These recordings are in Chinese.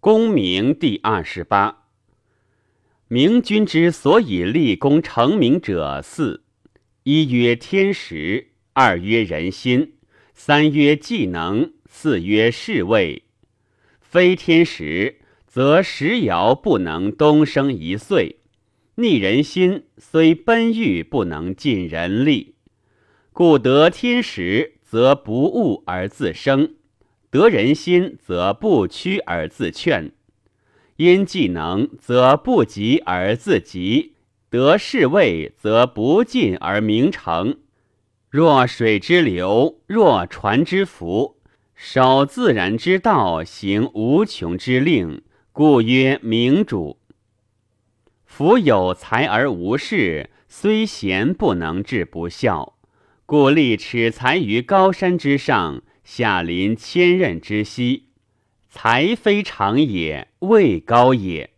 功名第二十八。明君之所以立功成名者四：一曰天时，二曰人心，三曰技能，四曰侍卫。非天时，则时爻不能东升一岁；逆人心，虽奔欲不能尽人力。故得天时，则不误而自生。得人心，则不屈而自劝；因技能，则不急而自急；得侍卫，则不进而名成。若水之流，若船之浮，守自然之道，行无穷之令，故曰明主。夫有才而无事，虽贤不能治不孝，故立耻才于高山之上。下临千仞之溪，才非常也，位高也。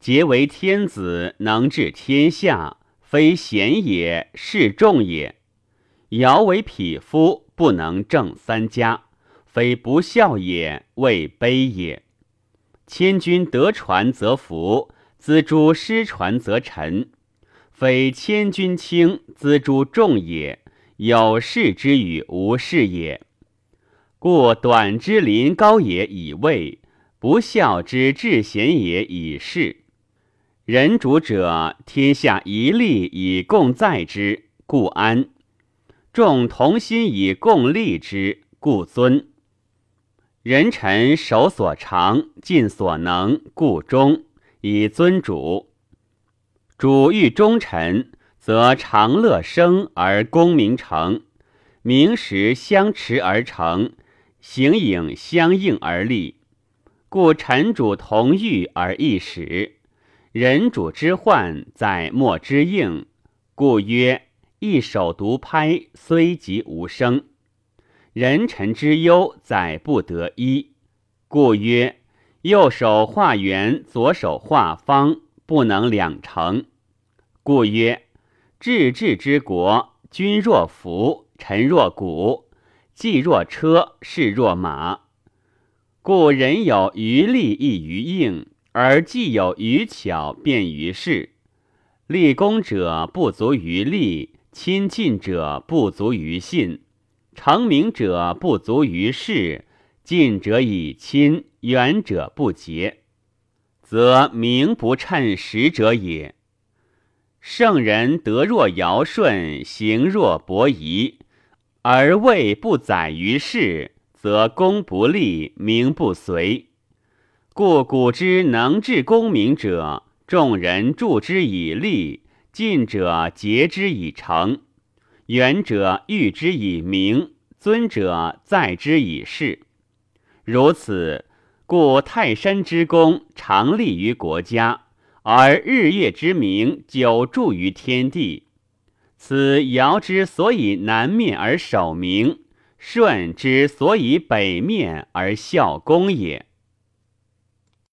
皆为天子，能治天下，非贤也，是众也。尧为匹夫，不能正三家，非不孝也，位卑也。千军得船则福，资铢失船则沉，非千军轻，资铢重也，有事之与无事也。故短之临高也以位，不孝之至贤也以事。人主者，天下一利以共在之，故安；众同心以共利之，故尊。人臣守所长，尽所能，故忠，以尊主。主欲忠臣，则长乐生而功名成，名实相持而成。形影相应而立，故臣主同欲而异始。人主之患在莫之应，故曰一手独拍，虽极无声。人臣之忧在不得一，故曰右手画圆，左手画方，不能两成。故曰治治之国，君若服，臣若鼓。既若车，势若马，故人有余力易于应，而既有余巧便于事。立功者不足于力，亲近者不足于信，成名者不足于事，近者以亲，远者不结，则名不称实者也。圣人德若尧舜，行若伯夷。而位不载于世，则功不立，名不随。故古之能治功名者，众人助之以立，近者结之以诚，远者誉之以名，尊者载之以事。如此，故泰山之功常立于国家，而日月之名久著于天地。此尧之所以南面而守名，舜之所以北面而效公也。